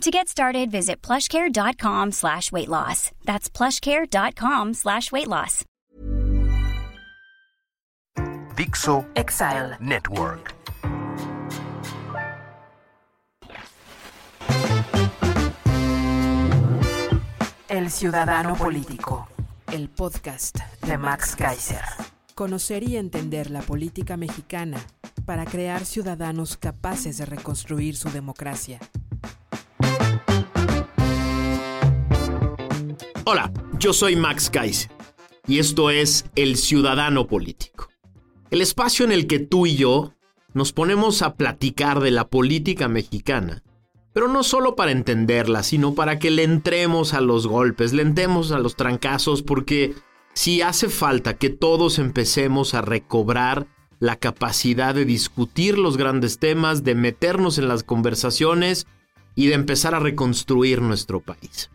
To get started, visit plushcare.com slash weight loss. That's plushcare.com slash weight loss. Dixo Exile. Network. El Ciudadano Político. El podcast De Max Kaiser. Conocer y entender la política mexicana para crear ciudadanos capaces de reconstruir su democracia. Hola, yo soy Max Kaiser y esto es El Ciudadano Político. El espacio en el que tú y yo nos ponemos a platicar de la política mexicana, pero no solo para entenderla, sino para que le entremos a los golpes, le entremos a los trancazos, porque si hace falta que todos empecemos a recobrar la capacidad de discutir los grandes temas, de meternos en las conversaciones y de empezar a reconstruir nuestro país.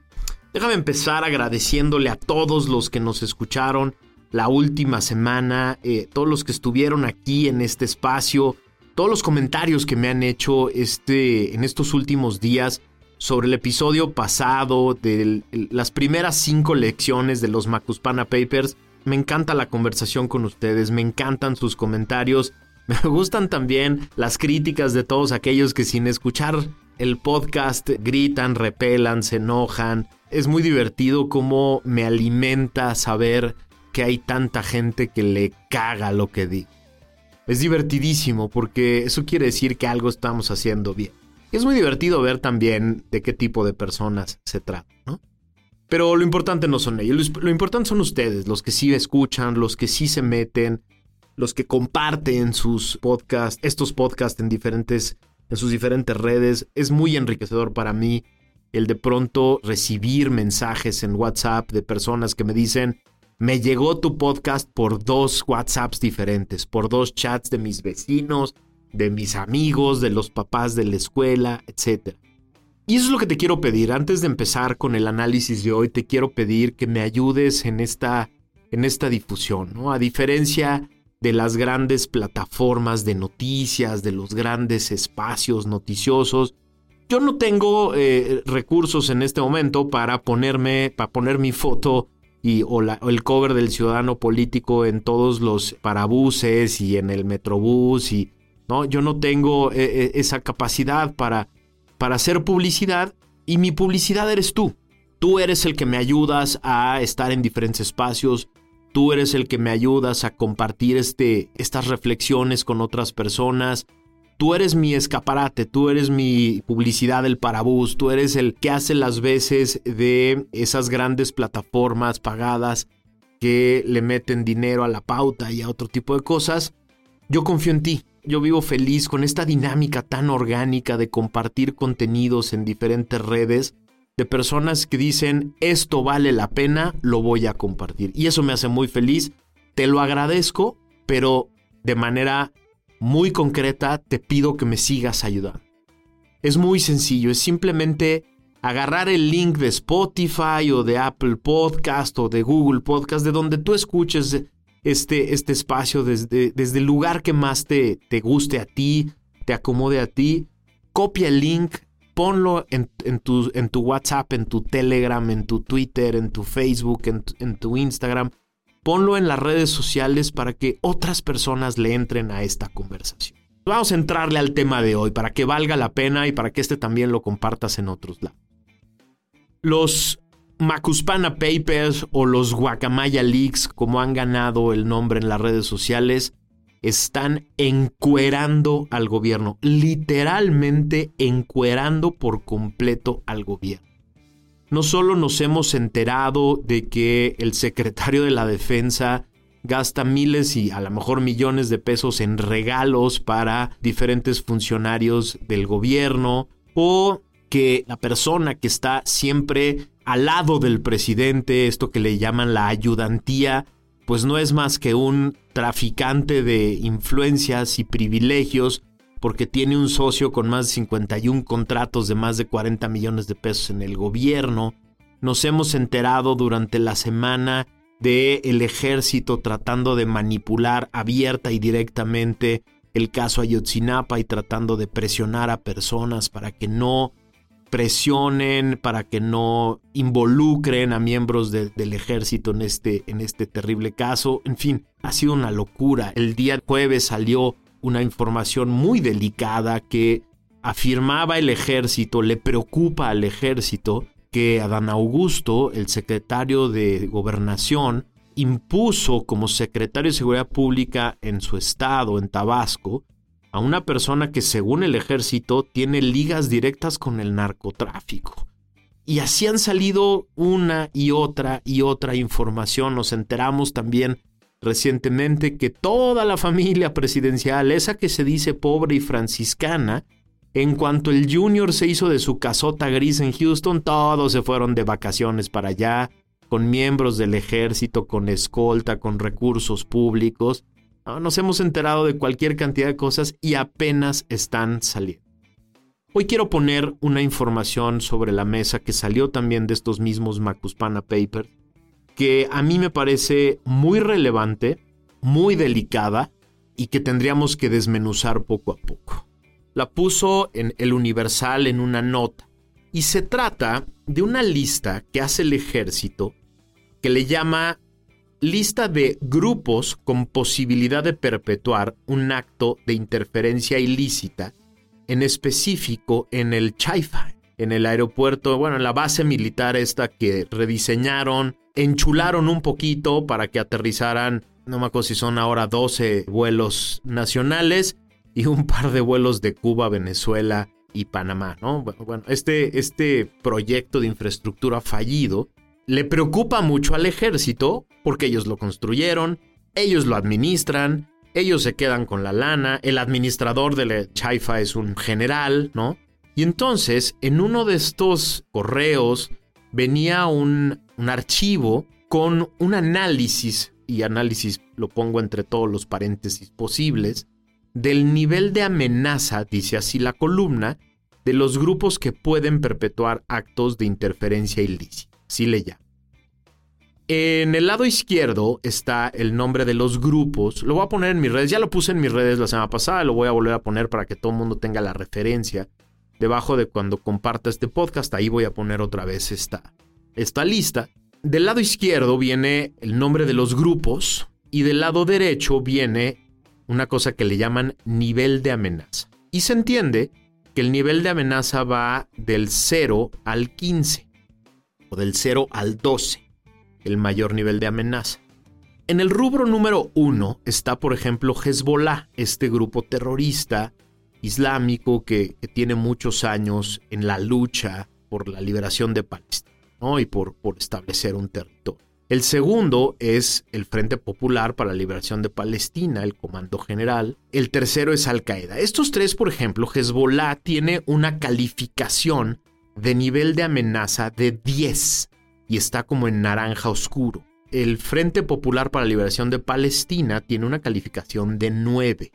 Déjame empezar agradeciéndole a todos los que nos escucharon la última semana, eh, todos los que estuvieron aquí en este espacio, todos los comentarios que me han hecho este, en estos últimos días sobre el episodio pasado de las primeras cinco lecciones de los Macuspana Papers. Me encanta la conversación con ustedes, me encantan sus comentarios, me gustan también las críticas de todos aquellos que sin escuchar el podcast gritan, repelan, se enojan. Es muy divertido cómo me alimenta saber que hay tanta gente que le caga lo que digo. Es divertidísimo porque eso quiere decir que algo estamos haciendo bien. Es muy divertido ver también de qué tipo de personas se trata. Pero lo importante no son ellos, lo importante son ustedes, los que sí escuchan, los que sí se meten, los que comparten sus podcasts, estos podcasts en diferentes en sus diferentes redes. Es muy enriquecedor para mí el de pronto recibir mensajes en WhatsApp de personas que me dicen, me llegó tu podcast por dos WhatsApps diferentes, por dos chats de mis vecinos, de mis amigos, de los papás de la escuela, etc. Y eso es lo que te quiero pedir. Antes de empezar con el análisis de hoy, te quiero pedir que me ayudes en esta, en esta difusión, ¿no? A diferencia de las grandes plataformas de noticias, de los grandes espacios noticiosos. Yo no tengo eh, recursos en este momento para ponerme, para poner mi foto y, o, el cover del ciudadano político en todos los parabuses y en el metrobús y no, yo no tengo eh, eh, esa capacidad para, para hacer publicidad y mi publicidad eres tú. Tú eres el que me ayudas a estar en diferentes espacios, Tú eres el que me ayudas a compartir este, estas reflexiones con otras personas. Tú eres mi escaparate, tú eres mi publicidad del parabús, tú eres el que hace las veces de esas grandes plataformas pagadas que le meten dinero a la pauta y a otro tipo de cosas. Yo confío en ti, yo vivo feliz con esta dinámica tan orgánica de compartir contenidos en diferentes redes de personas que dicen, esto vale la pena, lo voy a compartir. Y eso me hace muy feliz, te lo agradezco, pero de manera muy concreta te pido que me sigas ayudando. Es muy sencillo, es simplemente agarrar el link de Spotify o de Apple Podcast o de Google Podcast, de donde tú escuches este, este espacio desde, desde el lugar que más te, te guste a ti, te acomode a ti. Copia el link, ponlo en, tu, WhatsApp, en tu Telegram, en tu Twitter, en tu Facebook, en en tu Instagram. Ponlo en las redes sociales para que otras personas le entren a esta conversación. Vamos a entrarle al tema de hoy para que valga la pena y para que este también lo compartas en otros lados. Los Macuspana Papers o los Guacamaya Leaks, como han ganado el nombre en las redes sociales, están encuerando al gobierno, literalmente encuerando por completo al gobierno. No solo nos hemos enterado de que el secretario de la defensa gasta miles y a lo mejor millones de pesos en regalos para diferentes funcionarios del gobierno o que la persona que está siempre al lado del presidente, esto que le llaman la ayudantía, pues no es más que un traficante de influencias y privilegios porque tiene un socio con más de 51 contratos de más de 40 millones de pesos en el gobierno. Nos hemos enterado durante la semana de el ejército tratando de manipular abierta y directamente el caso Ayotzinapa y tratando de presionar a personas para que no presionen, para que no involucren a miembros del ejército en este, en este terrible caso. En fin, ha sido una locura. El día jueves salió una información muy delicada que afirmaba el ejército, le preocupa al ejército que Adán Augusto, el secretario de gobernación, impuso como secretario de Seguridad Pública en su estado, en Tabasco, a una persona que según el ejército tiene ligas directas con el narcotráfico. Y así han salido una y otra y otra información. Nos enteramos también recientemente que toda la familia presidencial, esa que se dice pobre y franciscana, en cuanto el Junior se hizo de su casota gris en Houston, todos se fueron de vacaciones para allá, con miembros del ejército, con escolta, con recursos públicos. Nos hemos enterado de cualquier cantidad de cosas y apenas están saliendo. Hoy quiero poner una información sobre la mesa que salió también de estos mismos Macuspana Papers que a mí me parece muy relevante, muy delicada y que tendríamos que desmenuzar poco a poco. La puso en El Universal en una nota y se trata de una lista que hace el ejército que le llama lista de grupos con posibilidad de perpetuar un acto de interferencia ilícita, en específico en el Chaifa, en el aeropuerto, bueno, en la base militar esta que rediseñaron, enchularon un poquito para que aterrizaran, no me acuerdo si son ahora 12 vuelos nacionales y un par de vuelos de Cuba, Venezuela y Panamá, ¿no? Bueno, este, este proyecto de infraestructura fallido le preocupa mucho al ejército porque ellos lo construyeron, ellos lo administran, ellos se quedan con la lana, el administrador de la Chaifa es un general, ¿no? Y entonces, en uno de estos correos venía un, archivo con un análisis, y análisis lo pongo entre todos los paréntesis posibles, del nivel de amenaza, dice así la columna, de los grupos que pueden perpetuar actos de interferencia ilícita. Así le llama. En el lado izquierdo está el nombre de los grupos. Lo voy a poner en mis redes. Ya lo puse en mis redes la semana pasada. Lo voy a volver a poner para que todo el mundo tenga la referencia debajo de cuando comparta este podcast, ahí voy a poner otra vez esta, lista. Del lado izquierdo viene el nombre de los grupos y del lado derecho viene una cosa que le llaman nivel de amenaza. Y se entiende que el nivel de amenaza va del 0 al 15 o del 0 al 12, el mayor nivel de amenaza. En el rubro número 1 está, por ejemplo, Hezbollah, este grupo terrorista islámico que, tiene muchos años en la lucha por la liberación de Palestina y por, por establecer un territorio. El segundo es el Frente Popular para la Liberación de Palestina, el Comando General. El tercero es Al Qaeda. Estos tres, por ejemplo, Hezbollah tiene una calificación de nivel de amenaza de 10 y está como en naranja oscuro. El Frente Popular para la Liberación de Palestina tiene una calificación de 9.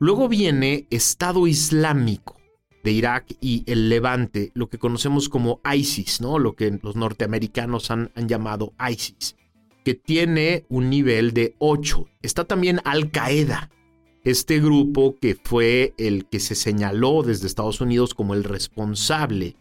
Luego viene Estado Islámico de Irak y el Levante, lo que conocemos como ISIS, ¿no? Lo que los norteamericanos han, han llamado ISIS, que tiene un nivel de 8. Está también Al Qaeda, este grupo que fue el que se señaló desde Estados Unidos como el responsable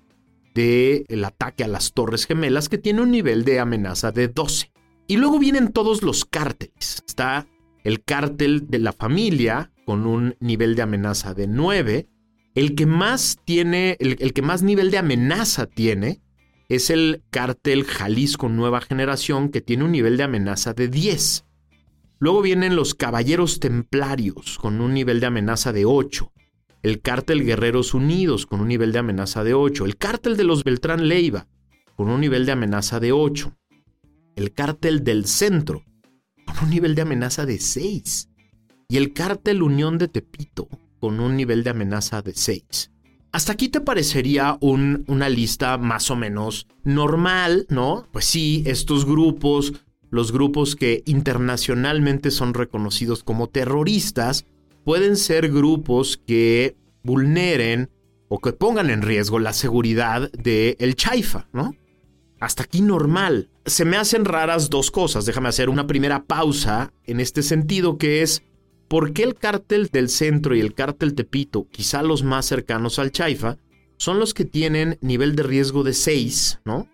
del ataque a las Torres Gemelas, que tiene un nivel de amenaza de 12. Y luego vienen todos los cárteles. Está el cártel de la familia, con un nivel de amenaza de 9. El que más tiene, el, que más nivel de amenaza tiene es el cártel Jalisco Nueva Generación, que tiene un nivel de amenaza de 10. Luego vienen los Caballeros Templarios, con un nivel de amenaza de 8. El cártel Guerreros Unidos, con un nivel de amenaza de 8. El cártel de los Beltrán Leiva, con un nivel de amenaza de 8. El cártel del Centro, con un nivel de amenaza de 6 y el cártel Unión de Tepito con un nivel de amenaza de 6. Hasta aquí te parecería una lista más o menos normal, ¿no? Pues sí, estos grupos los grupos que internacionalmente son reconocidos como terroristas, pueden ser grupos que vulneren o que pongan en riesgo la seguridad del el Chaifa, ¿no? Hasta aquí normal. Se me hacen raras dos cosas. Déjame hacer una primera pausa en este sentido que es ¿por qué el cártel del centro y el cártel Tepito, quizá los más cercanos al Chaifa, son los que tienen nivel de riesgo de 6, ¿no?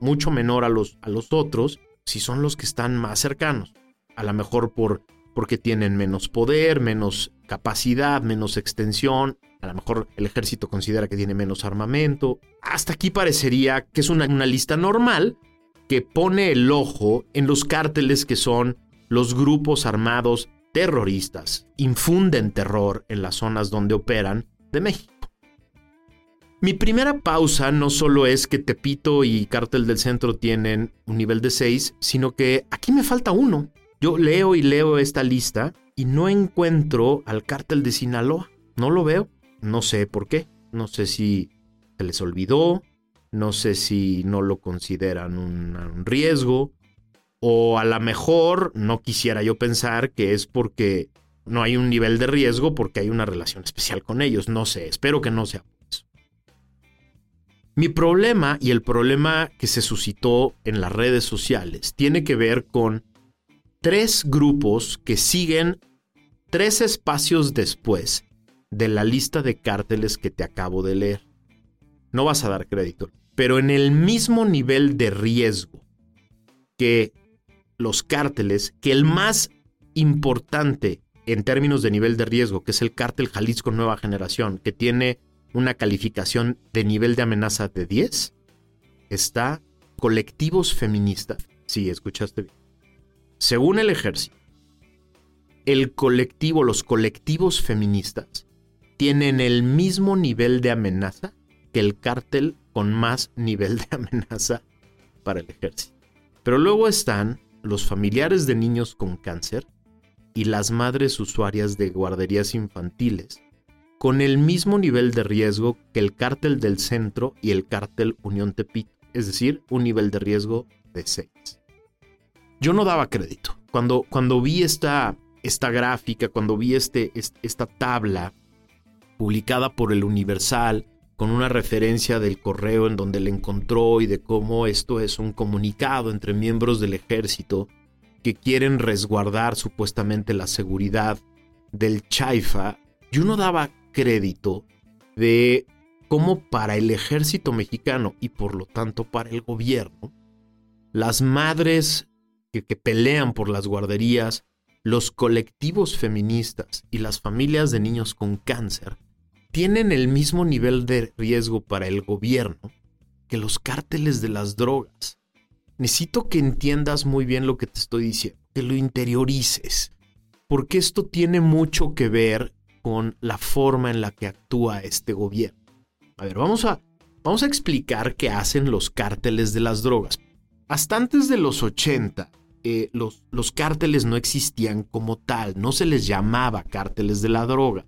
Mucho menor a los, a los otros, si son los que están más cercanos. A lo mejor por, porque tienen menos poder, menos capacidad, menos extensión, a lo mejor el ejército considera que tiene menos armamento. Hasta aquí parecería que es una, lista normal que pone el ojo en los cárteles que son los grupos armados terroristas, infunden terror en las zonas donde operan de México. Mi primera pausa no solo es que Tepito y Cártel del Centro tienen un nivel de 6, sino que aquí me falta uno. Yo leo y leo esta lista y no encuentro al Cártel de Sinaloa. No lo veo. No sé por qué. No sé si se les olvidó. No sé si no lo consideran un, riesgo. O a lo mejor no quisiera yo pensar que es porque no hay un nivel de riesgo porque hay una relación especial con ellos. No sé. Espero que no sea eso. Mi problema y el problema que se suscitó en las redes sociales tiene que ver con tres grupos que siguen tres espacios después de la lista de cárteles que te acabo de leer. No vas a dar crédito, pero en el mismo nivel de riesgo que los cárteles, que el más importante en términos de nivel de riesgo, que es el cártel Jalisco Nueva Generación, que tiene una calificación de nivel de amenaza de 10, está colectivos feministas. Sí, escuchaste bien. Según el ejército, el colectivo, los colectivos feministas, tienen el mismo nivel de amenaza que el cártel con más nivel de amenaza para el ejército. Pero luego están los familiares de niños con cáncer y las madres usuarias de guarderías infantiles, con el mismo nivel de riesgo que el cártel del centro y el cártel Unión Tepito, es decir, un nivel de riesgo de 6. Yo no daba crédito. Cuando, cuando vi esta, esta gráfica, cuando vi este, esta tabla publicada por el Universal, con una referencia del correo en donde le encontró y de cómo esto es un comunicado entre miembros del ejército que quieren resguardar supuestamente la seguridad del Chaifa, yo no daba crédito de cómo para el ejército mexicano y por lo tanto para el gobierno, las madres que, pelean por las guarderías, los colectivos feministas y las familias de niños con cáncer tienen el mismo nivel de riesgo para el gobierno que los cárteles de las drogas. Necesito que entiendas muy bien lo que te estoy diciendo, que lo interiorices, porque esto tiene mucho que ver con la forma en la que actúa este gobierno. A ver, vamos a, vamos a explicar qué hacen los cárteles de las drogas. Hasta antes de los 80, eh, los, los cárteles no existían como tal, no se les llamaba cárteles de la droga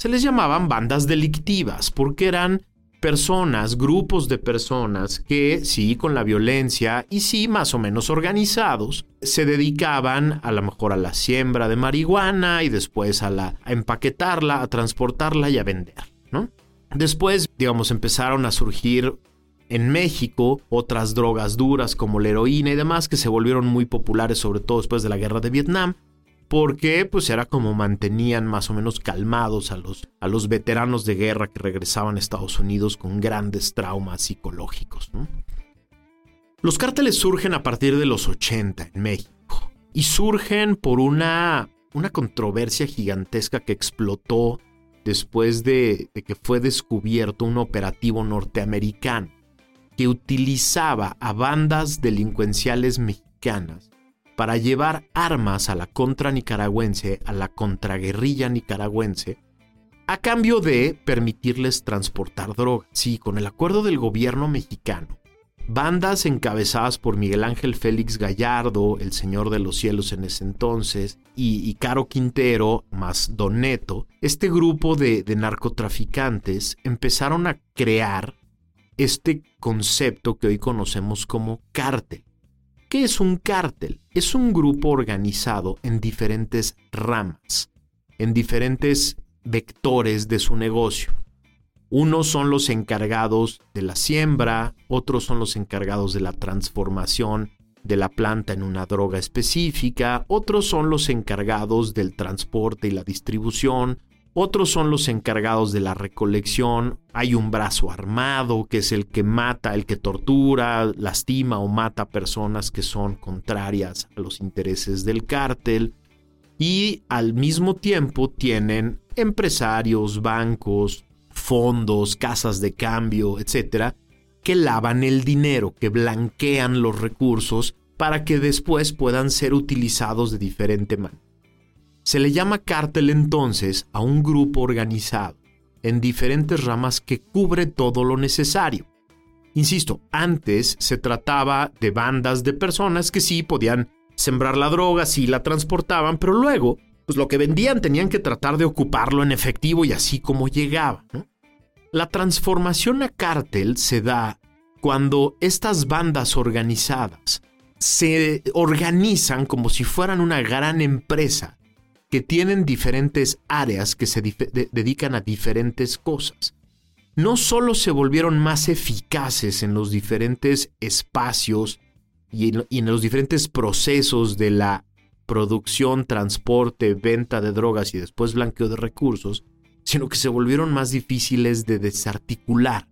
se les llamaban bandas delictivas porque eran personas, grupos de personas que sí con la violencia y sí más o menos organizados se dedicaban a lo mejor a la siembra de marihuana y después a la a empaquetarla, a transportarla y a vender, ¿no? Después, digamos, empezaron a surgir en México otras drogas duras como la heroína y demás que se volvieron muy populares sobre todo después de la guerra de Vietnam porque pues era como mantenían más o menos calmados a los, a los veteranos de guerra que regresaban a Estados Unidos con grandes traumas psicológicos. Los cárteles surgen a partir de los 80 en México y surgen por una, una controversia gigantesca que explotó después de, de que fue descubierto un operativo norteamericano que utilizaba a bandas delincuenciales mexicanas para llevar armas a la contra nicaragüense, a la contraguerrilla nicaragüense, a cambio de permitirles transportar droga. Sí, con el acuerdo del gobierno mexicano, bandas encabezadas por Miguel Ángel Félix Gallardo, el Señor de los Cielos en ese entonces, y, Caro Quintero, más Doneto, este grupo de, de narcotraficantes empezaron a crear este concepto que hoy conocemos como cártel ¿Qué es un cártel? Es un grupo organizado en diferentes ramas, en diferentes vectores de su negocio. Unos son los encargados de la siembra, otros son los encargados de la transformación de la planta en una droga específica, otros son los encargados del transporte y la distribución, otros son los encargados de la recolección, hay un brazo armado que es el que mata, el que tortura, lastima o mata personas que son contrarias a los intereses del cártel y al mismo tiempo tienen empresarios, bancos, fondos, casas de cambio, etcétera, que lavan el dinero, que blanquean los recursos para que después puedan ser utilizados de diferente manera. Se le llama cártel entonces a un grupo organizado en diferentes ramas que cubre todo lo necesario. Insisto, antes se trataba de bandas de personas que sí podían sembrar la droga, sí la transportaban, pero luego, pues lo que vendían tenían que tratar de ocuparlo en efectivo y así como llegaba. La transformación a cártel se da cuando estas bandas organizadas se organizan como si fueran una gran empresa que tienen diferentes áreas que se dedican a diferentes cosas. No solo se volvieron más eficaces en los diferentes espacios y en los diferentes procesos de la producción, transporte, venta de drogas y después blanqueo de recursos, sino que se volvieron más difíciles de desarticular.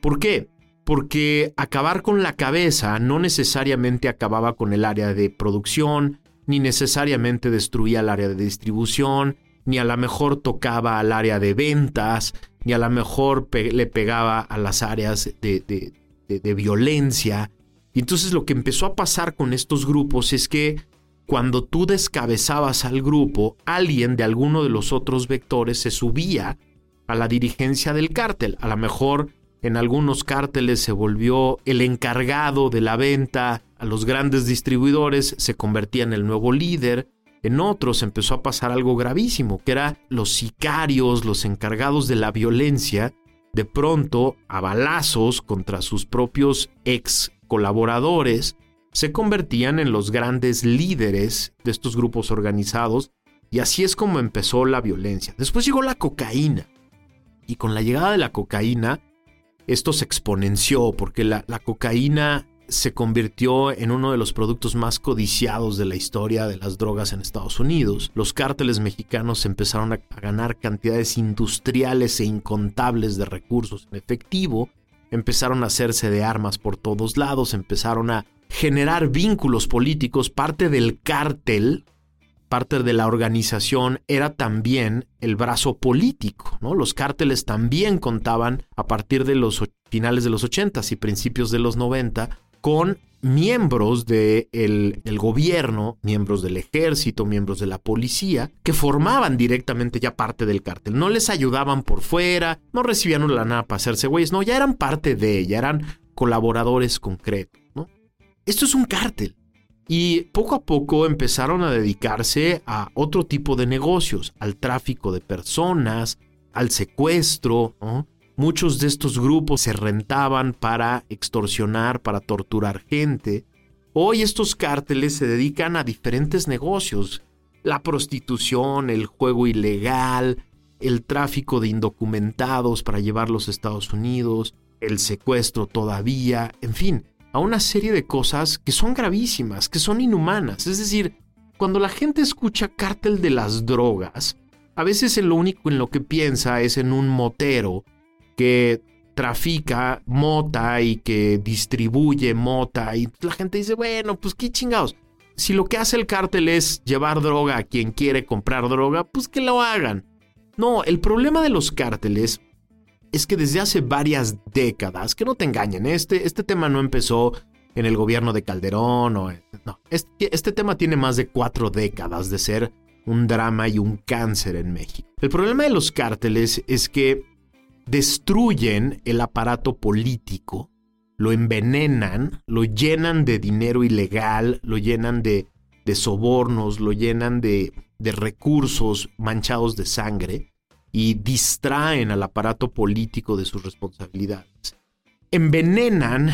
¿Por qué? Porque acabar con la cabeza no necesariamente acababa con el área de producción, ni necesariamente destruía el área de distribución, ni a lo mejor tocaba al área de ventas, ni a lo mejor le pegaba a las áreas de, de violencia. Y entonces lo que empezó a pasar con estos grupos es que cuando tú descabezabas al grupo, alguien de alguno de los otros vectores se subía a la dirigencia del cártel. A lo mejor en algunos cárteles se volvió el encargado de la venta a los grandes distribuidores, se convertía en el nuevo líder. En otros empezó a pasar algo gravísimo, que era los sicarios, los encargados de la violencia, de pronto a balazos contra sus propios ex colaboradores, se convertían en los grandes líderes de estos grupos organizados y así es como empezó la violencia. Después llegó la cocaína y con la llegada de la cocaína esto se exponenció porque la, cocaína se convirtió en uno de los productos más codiciados de la historia de las drogas en Estados Unidos. Los cárteles mexicanos empezaron a, ganar cantidades industriales e incontables de recursos en efectivo, empezaron a hacerse de armas por todos lados, empezaron a generar vínculos políticos, parte del cártel, parte de la organización era también el brazo político. Los cárteles también contaban a partir de los finales de los 80 y principios de los 90 con miembros del el gobierno, miembros del ejército, miembros de la policía, que formaban directamente ya parte del cártel. No les ayudaban por fuera, no recibían la nada para hacerse güeyes, no, ya eran parte de ella, eran colaboradores concretos. Esto es un cártel. Y poco a poco empezaron a dedicarse a otro tipo de negocios, al tráfico de personas, al secuestro. Muchos de estos grupos se rentaban para extorsionar, para torturar gente. Hoy estos cárteles se dedican a diferentes negocios. La prostitución, el juego ilegal, el tráfico de indocumentados para llevarlos a Estados Unidos, el secuestro todavía, en fin, a una serie de cosas que son gravísimas, que son inhumanas. Es decir, cuando la gente escucha cártel de las drogas, a veces lo único en lo que piensa es en un motero que trafica mota y que distribuye mota y la gente dice, bueno, pues qué chingados. Si lo que hace el cártel es llevar droga a quien quiere comprar droga, pues que lo hagan. No, el problema de los cárteles es que desde hace varias décadas, que no te engañen, este, este tema no empezó en el gobierno de Calderón o... No, este, este tema tiene más de cuatro décadas de ser un drama y un cáncer en México. El problema de los cárteles es que destruyen el aparato político, lo envenenan, lo llenan de dinero ilegal, lo llenan de, sobornos, lo llenan de recursos manchados de sangre y distraen al aparato político de sus responsabilidades. Envenenan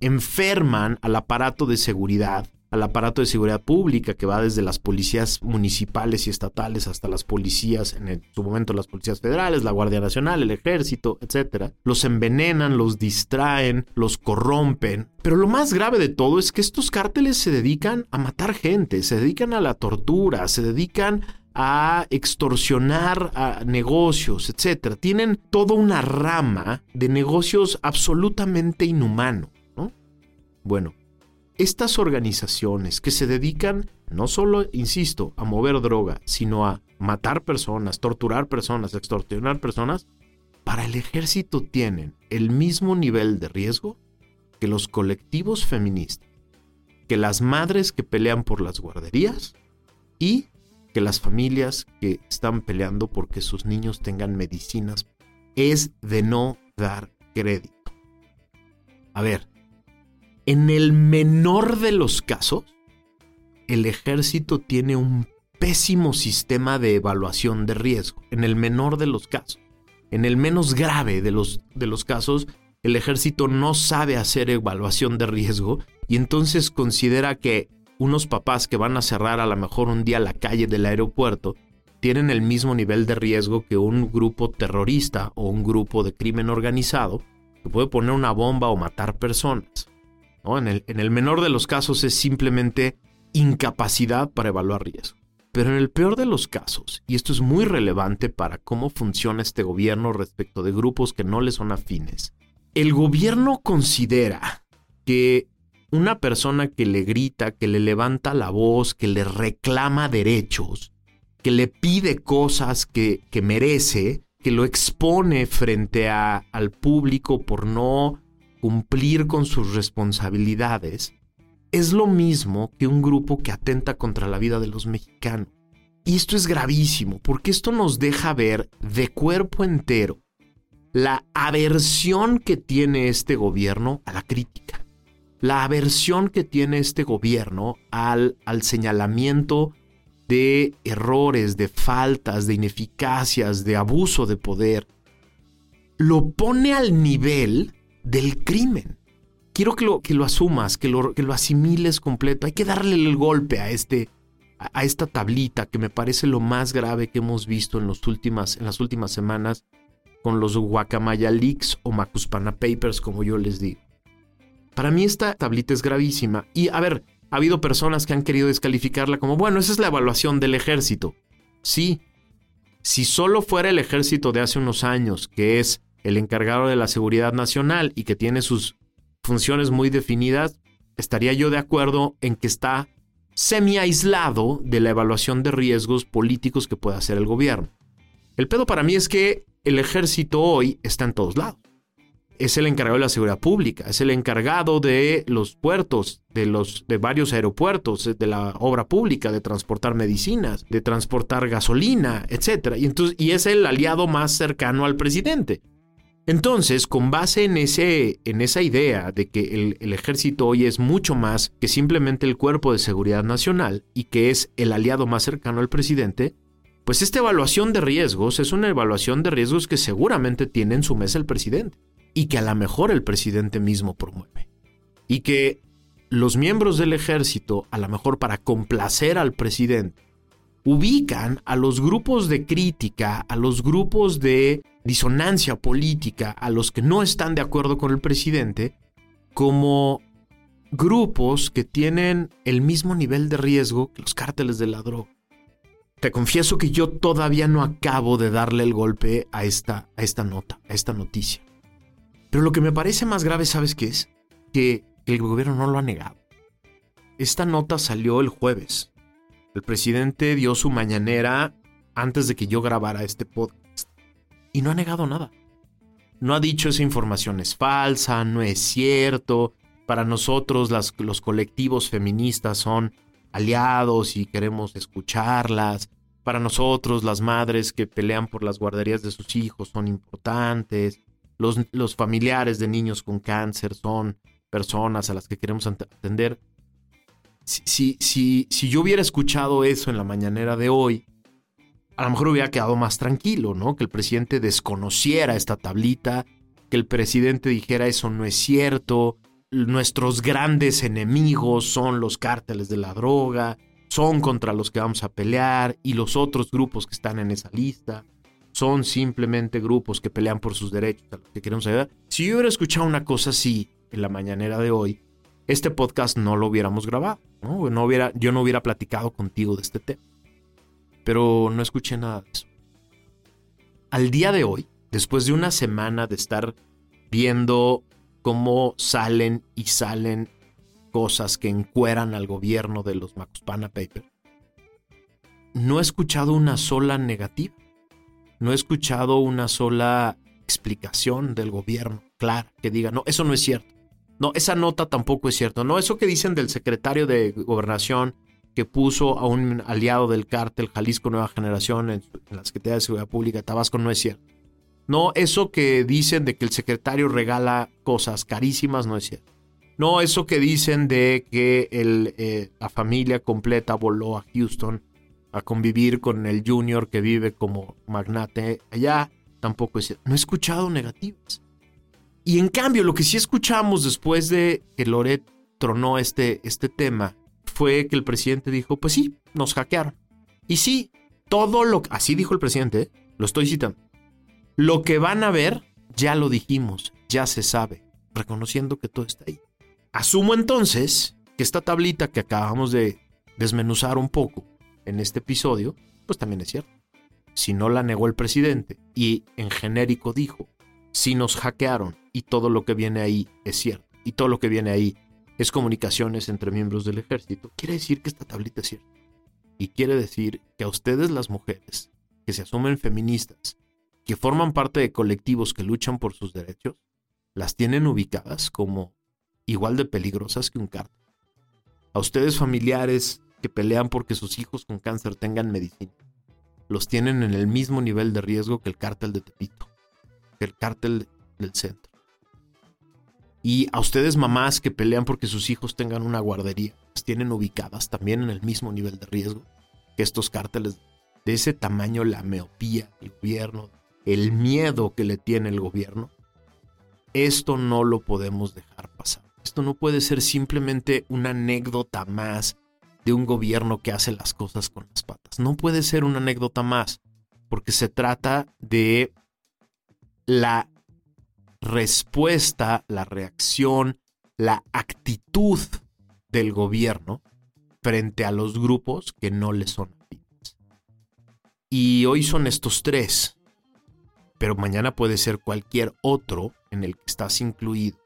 enferman al aparato de seguridad, al aparato de seguridad pública que va desde las policías municipales y estatales hasta las policías, en su momento las policías federales, la Guardia Nacional, el ejército, etc. Los envenenan, los distraen, los corrompen. Pero lo más grave de todo es que estos cárteles se dedican a matar gente, se dedican a la tortura, se dedican a extorsionar a negocios, etc. Tienen toda una rama de negocios absolutamente inhumanos. ¿no? Bueno, estas organizaciones que se dedican no solo, insisto, a mover droga, sino a matar personas, torturar personas, extorsionar personas, para el ejército tienen el mismo nivel de riesgo que los colectivos feministas, que las madres que pelean por las guarderías y que las familias que están peleando porque sus niños tengan medicinas. Es de no dar crédito. A ver, en el menor de los casos, el ejército tiene un pésimo sistema de evaluación de riesgo. En el menor de los casos. En el menos grave de los, de los casos, el ejército no sabe hacer evaluación de riesgo y entonces considera que unos papás que van a cerrar a lo mejor un día la calle del aeropuerto tienen el mismo nivel de riesgo que un grupo terrorista o un grupo de crimen organizado que puede poner una bomba o matar personas. En, el, en el menor de los casos es simplemente incapacidad para evaluar riesgo. Pero en el peor de los casos, y esto es muy relevante para cómo funciona este gobierno respecto de grupos que no le son afines, el gobierno considera que una persona que le grita, que le levanta la voz, que le reclama derechos, que le pide cosas que, que merece, que lo expone frente a, al público por no cumplir con sus responsabilidades, es lo mismo que un grupo que atenta contra la vida de los mexicanos. Y esto es gravísimo, porque esto nos deja ver de cuerpo entero la aversión que tiene este gobierno a la crítica, la aversión que tiene este gobierno al, al señalamiento de errores, de faltas, de ineficacias, de abuso de poder, lo pone al nivel del crimen. Quiero que lo, que lo asumas, que lo, que lo asimiles completo. Hay que darle el golpe a, este, a, esta tablita que me parece lo más grave que hemos visto en, los últimas, en las últimas semanas con los Guacamaya Leaks o Macuspana Papers, como yo les digo. Para mí esta tablita es gravísima. Y a ver, ha habido personas que han querido descalificarla como, bueno, esa es la evaluación del ejército. Sí, si solo fuera el ejército de hace unos años, que es el encargado de la seguridad nacional y que tiene sus funciones muy definidas, estaría yo de acuerdo en que está semi aislado de la evaluación de riesgos políticos que pueda hacer el gobierno. El pedo para mí es que el ejército hoy está en todos lados. Es el encargado de la seguridad pública, es el encargado de los puertos, de los de varios aeropuertos, de la obra pública, de transportar medicinas, de transportar gasolina, etc. Y entonces y es el aliado más cercano al presidente. Entonces, con base en, ese, en esa idea de que el, el, ejército hoy es mucho más que simplemente el cuerpo de seguridad nacional y que es el aliado más cercano al presidente, pues esta evaluación de riesgos es una evaluación de riesgos que seguramente tiene en su mesa el presidente y que a lo mejor el presidente mismo promueve. Y que los miembros del ejército, a lo mejor para complacer al presidente, ubican a los grupos de crítica, a los grupos de disonancia política, a los que no están de acuerdo con el presidente, como grupos que tienen el mismo nivel de riesgo que los cárteles de la droga. Te confieso que yo todavía no acabo de darle el golpe a esta, a esta nota, a esta noticia. Pero lo que me parece más grave, ¿sabes qué es? Que el gobierno no lo ha negado. Esta nota salió el jueves. El presidente dio su mañanera antes de que yo grabara este podcast y no ha negado nada. No ha dicho esa información es falsa, no es cierto. Para nosotros los colectivos feministas son aliados y queremos escucharlas. Para nosotros las madres que pelean por las guarderías de sus hijos son importantes. Los, familiares de niños con cáncer son personas a las que queremos atender si, si, si, yo hubiera escuchado eso en la mañanera de hoy, a lo mejor hubiera quedado más tranquilo, ¿no? Que el presidente desconociera esta tablita, que el presidente dijera eso no es cierto, nuestros grandes enemigos son los cárteles de la droga, son contra los que vamos a pelear y los otros grupos que están en esa lista son simplemente grupos que pelean por sus derechos, a los que queremos ayudar. Si yo hubiera escuchado una cosa así en la mañanera de hoy, este podcast no lo hubiéramos grabado, ¿no? no hubiera, yo no hubiera platicado contigo de este tema. Pero no escuché nada de eso. Al día de hoy, después de una semana de estar viendo cómo salen y salen cosas que encueran al gobierno de los Macuspana Papers, no he escuchado una sola negativa. No he escuchado una sola explicación del gobierno clara que diga, no, eso no es cierto. No, esa nota tampoco es cierto. No, eso que dicen del secretario de gobernación que puso a un aliado del cártel Jalisco Nueva Generación en, la Secretaría de Seguridad Pública de Tabasco no es cierto. No, eso que dicen de que el secretario regala cosas carísimas no es cierto. No, eso que dicen de que el, eh, la familia completa voló a Houston a convivir con el junior que vive como magnate allá, tampoco es cierto. No he escuchado negativas. Y en cambio, lo que sí escuchamos después de que Loret tronó este, este tema fue que el presidente dijo, pues sí, nos hackearon. Y sí, todo lo que... Así dijo el presidente, ¿eh? lo estoy citando. Lo que van a ver, ya lo dijimos, ya se sabe, reconociendo que todo está ahí. Asumo entonces que esta tablita que acabamos de desmenuzar un poco en este episodio, pues también es cierto. Si no la negó el presidente y en genérico dijo, si nos hackearon y todo lo que viene ahí es cierto, y todo lo que viene ahí es comunicaciones entre miembros del ejército, quiere decir que esta tablita es cierta. Y quiere decir que a ustedes las mujeres, que se asumen feministas, que forman parte de colectivos que luchan por sus derechos, las tienen ubicadas como igual de peligrosas que un cártel. A ustedes familiares que pelean porque sus hijos con cáncer tengan medicina, los tienen en el mismo nivel de riesgo que el cártel de Tepito, que el cártel del centro. Y a ustedes mamás que pelean porque sus hijos tengan una guardería, las tienen ubicadas también en el mismo nivel de riesgo que estos cárteles de ese tamaño, la miopía del gobierno, el miedo que le tiene el gobierno, esto no lo podemos dejar pasar. Esto no puede ser simplemente una anécdota más de un gobierno que hace las cosas con las patas. No puede ser una anécdota más, porque se trata de la respuesta, la reacción, la actitud del gobierno frente a los grupos que no le son afines. Y hoy son estos tres pero mañana puede ser cualquier otro en el que estás incluido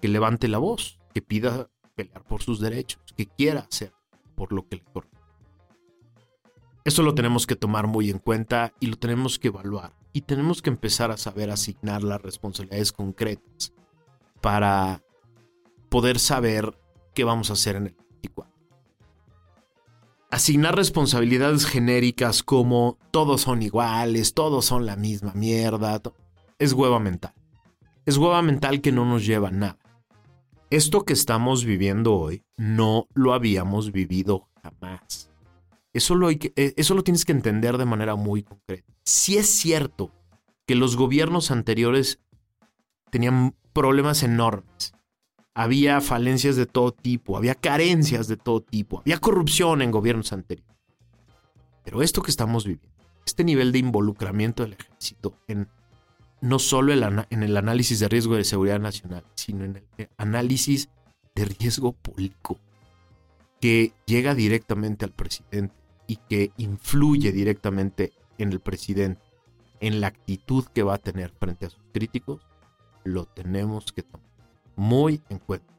que levante la voz, que pida pelear por sus derechos, que quiera hacer por lo que le corresponde. Eso lo tenemos que tomar muy en cuenta y lo tenemos que evaluar y tenemos que empezar a saber asignar las responsabilidades concretas para poder saber qué vamos a hacer en el 24 asignar responsabilidades genéricas como todos son iguales, todos son la misma mierda, es hueva mental. Es hueva mental que no nos lleva a nada. Esto que estamos viviendo hoy no lo habíamos vivido jamás. Eso lo, eh, eso lo tienes que entender de manera muy concreta. Si es cierto que los gobiernos anteriores tenían problemas enormes había falencias de todo tipo, había carencias de todo tipo, había corrupción en gobiernos anteriores. Pero esto que estamos viviendo, este nivel de involucramiento del ejército en no solo en el análisis de riesgo de seguridad nacional, sino en el análisis de riesgo público, que llega directamente al presidente y que influye directamente en el presidente, en la actitud que va a tener frente a sus críticos, lo tenemos que tomar muy en cuenta.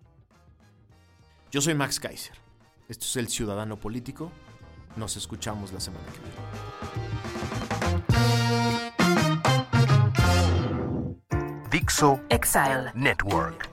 Yo soy Max Kaiser. Esto es El Ciudadano Político. Nos escuchamos la semana que viene. Dixo Exile Network.